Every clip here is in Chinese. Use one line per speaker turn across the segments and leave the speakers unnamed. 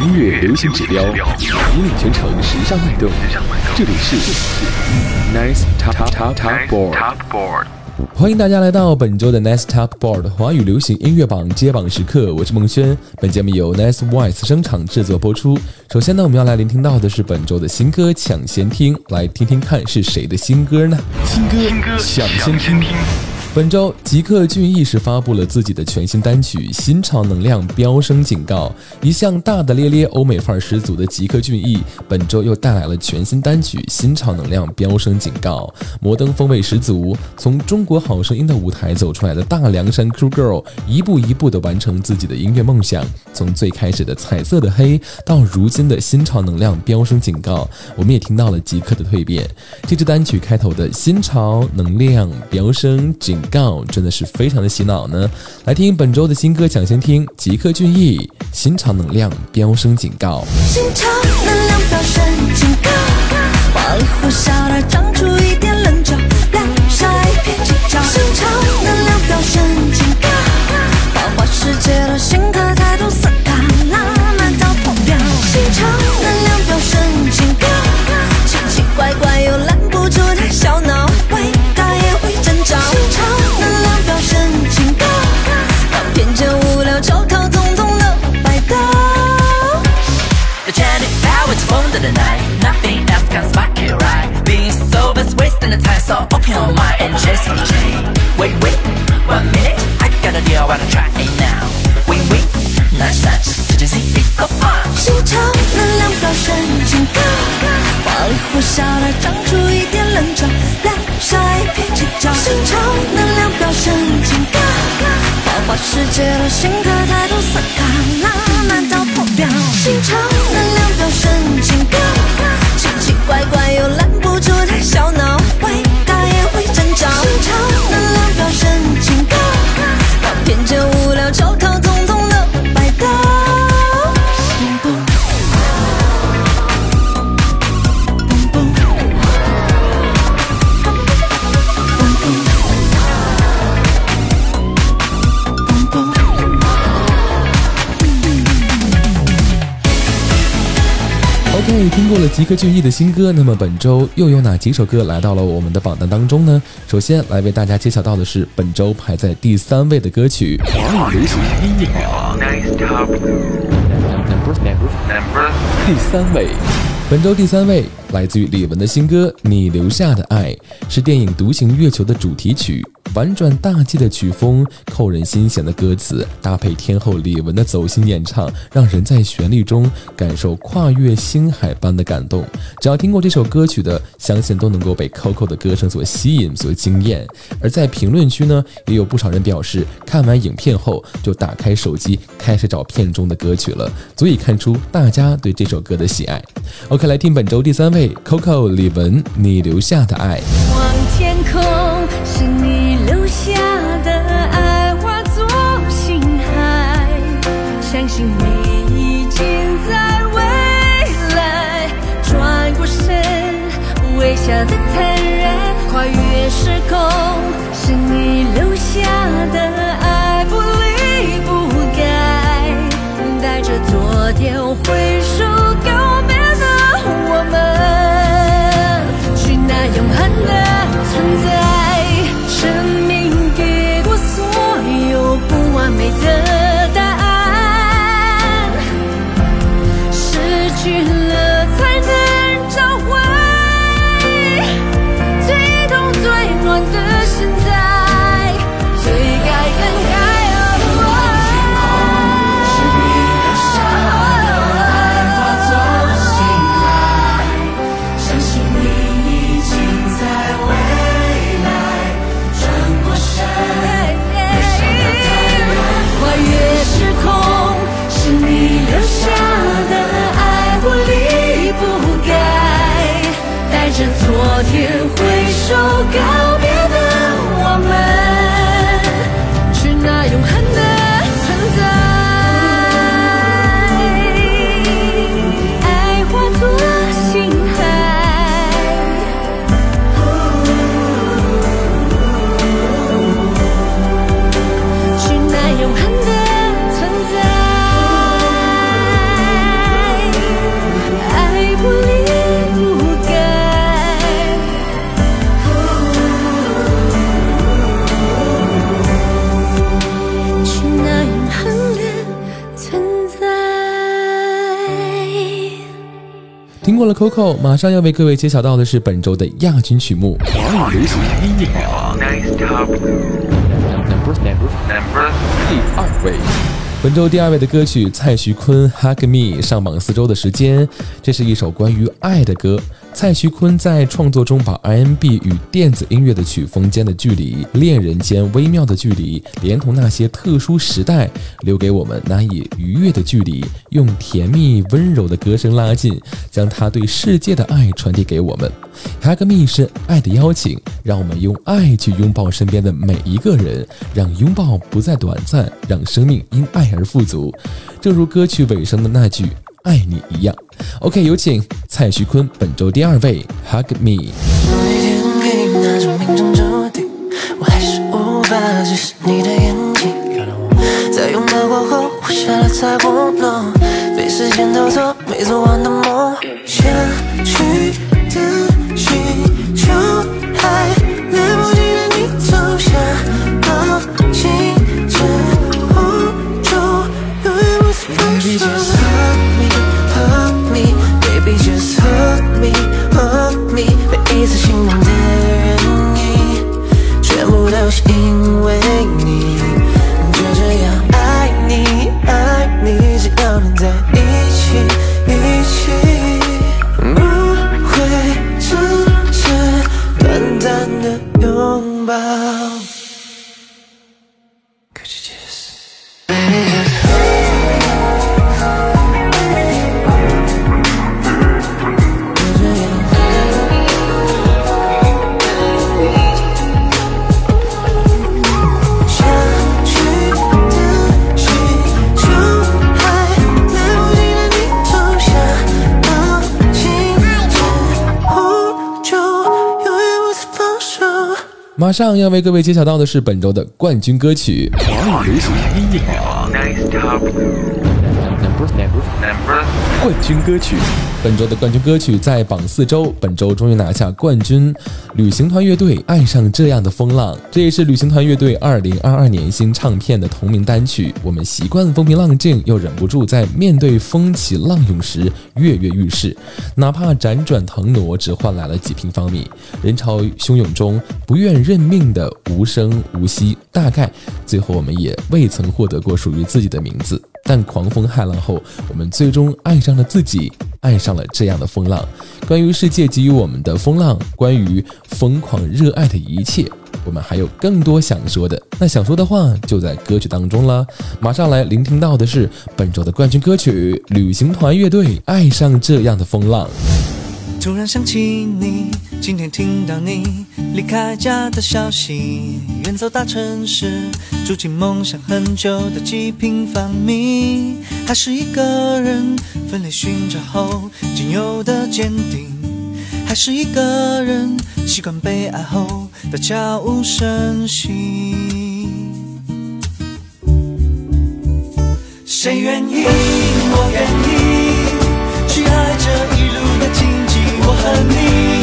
音乐流行指标，引领全城时尚脉动。这里是 Nice Top Top Top Board，欢迎大家来到本周的 Nice Top Board 华语流行音乐榜揭榜时刻。我是孟轩，本节目由 Nice Voice 声场制作播出。首先呢，我们要来聆听到的是本周的新歌抢先听，来听听看是谁的新歌呢？新歌抢先听。本周，吉克隽逸是发布了自己的全新单曲《新潮能量飙升警告》。一向大大咧咧、欧美范儿十足的吉克隽逸，本周又带来了全新单曲《新潮能量飙升警告》，摩登风味十足。从中国好声音的舞台走出来的大凉山 Cool Girl，一步一步的完成自己的音乐梦想。从最开始的彩色的黑，到如今的新潮能量飙升警告，我们也听到了吉克的蜕变。这支单曲开头的新潮能量飙升警。告真的是非常的洗脑呢，来听本周的新歌抢先听，吉克隽逸，新潮能量飙升警告。
新潮能量飙升警告，保护小的新潮能量飙升，警告！花里胡哨的，长出一点棱角，来晒脾气焦。新潮能量飙升，警告！花花世界的
谁吉克隽逸的新歌，那么本周又有哪几首歌来到了我们的榜单当中呢？首先来为大家揭晓到的是本周排在第三位的歌曲——华语流行音乐榜第三位。本周第三位来自于李玟的新歌《你留下的爱》，是电影《独行月球》的主题曲。婉转大气的曲风，扣人心弦的歌词，搭配天后李玟的走心演唱，让人在旋律中感受跨越星海般的感动。只要听过这首歌曲的，相信都能够被 Coco 的歌声所吸引、所惊艳。而在评论区呢，也有不少人表示，看完影片后就打开手机开始找片中的歌曲了，足以看出大家对这首歌的喜爱。OK，来听本周第三位 Coco 李玟，你留下的爱。
下的坦然，跨越时空，是你留下的。昨天挥手告
了 Coco，马上要为各位揭晓到的是本周的亚军曲目——华语流行音乐榜。第二位，本周第二位的歌曲蔡徐坤《Hug Me》上榜四周的时间，这是一首关于爱的歌。蔡徐坤在创作中把 R&B 与电子音乐的曲风间的距离、恋人间微妙的距离，连同那些特殊时代留给我们难以逾越的距离，用甜蜜温柔的歌声拉近，将他对世界的爱传递给我们。Hug Me 是爱的邀请，让我们用爱去拥抱身边的每一个人，让拥抱不再短暂，让生命因爱而富足。正如歌曲尾声的那句。爱你一样。OK，有请蔡徐坤本周第二位，Hug Me。彩虹，被时间偷走没做完的梦，想去的都是因为你。马上要为各位揭晓到的是本周的冠军歌曲——华语流行音乐榜。冠军歌曲，本周的冠军歌曲在榜四周，本周终于拿下冠军。旅行团乐队《爱上这样的风浪》，这也是旅行团乐队二零二二年新唱片的同名单曲。我们习惯风平浪静，又忍不住在面对风起浪涌时跃跃欲试。哪怕辗转腾挪，只换来了几平方米。人潮汹涌中，不愿认命的无声无息。大概最后，我们也未曾获得过属于自己的名字。但狂风骇浪后，我们最终爱上了自己，爱上了这样的风浪。关于世界给予我们的风浪，关于疯狂热爱的一切，我们还有更多想说的。那想说的话就在歌曲当中了。马上来聆听到的是本周的冠军歌曲——旅行团乐队《爱上这样的风浪》。
突然想起你，今天听到你离开家的消息，远走大城市，住进梦想很久的几平方米，还是一个人奋力寻找后仅有的坚定，还是一个人习惯被爱后的悄无声息。谁愿意？我愿意去爱这一路的荆。我和你，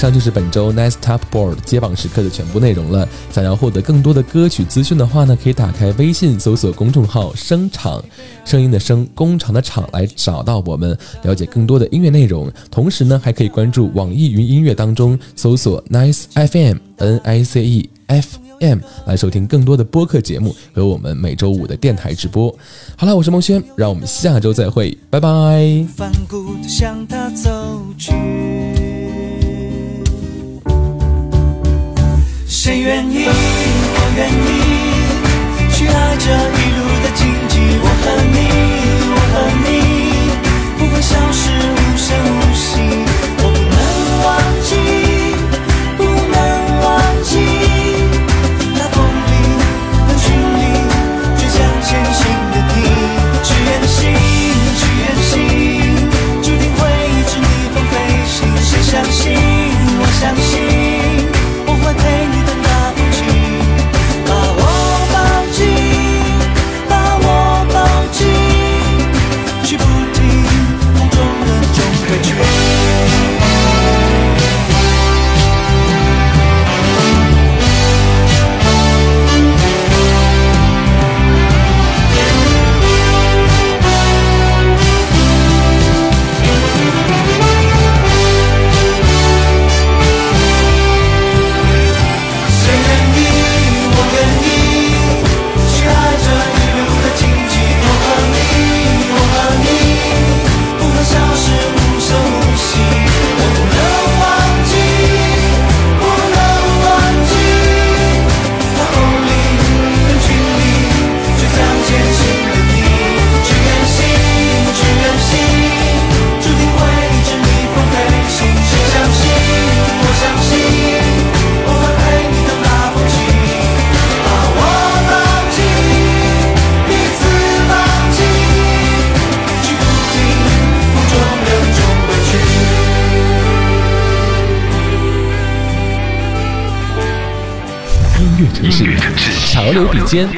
上就是本周 Nice Top Board 接榜时刻的全部内容了。想要获得更多的歌曲资讯的话呢，可以打开微信搜索公众号“声场”，声音的声，工厂的厂，来找到我们，了解更多的音乐内容。同时呢，还可以关注网易云音乐当中搜索 Nice FM N I C E F M 来收听更多的播客节目和我们每周五的电台直播。好了，我是孟轩，让我们下周再会，拜拜。
反顾的向他走去谁愿意？我愿意去爱这一路的荆棘。我和你，我和你，不会消失，无声
流笔尖。